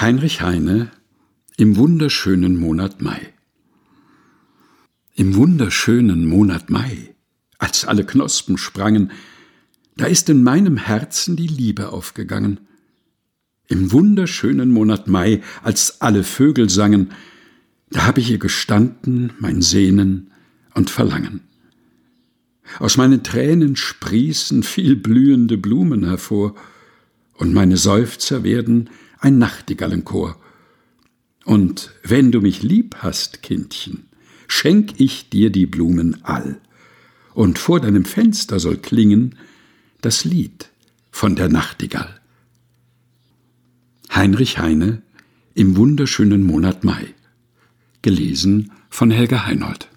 Heinrich Heine im wunderschönen Monat Mai. Im wunderschönen Monat Mai, als alle Knospen sprangen, da ist in meinem Herzen die Liebe aufgegangen. Im wunderschönen Monat Mai, als alle Vögel sangen, da hab ich ihr gestanden, mein Sehnen und Verlangen. Aus meinen Tränen sprießen viel blühende Blumen hervor, und meine Seufzer werden ein Nachtigallenchor. Und wenn du mich lieb hast, Kindchen, schenk ich dir die Blumen all, und vor deinem Fenster soll klingen das Lied von der Nachtigall. Heinrich Heine im wunderschönen Monat Mai. Gelesen von Helga Heinold.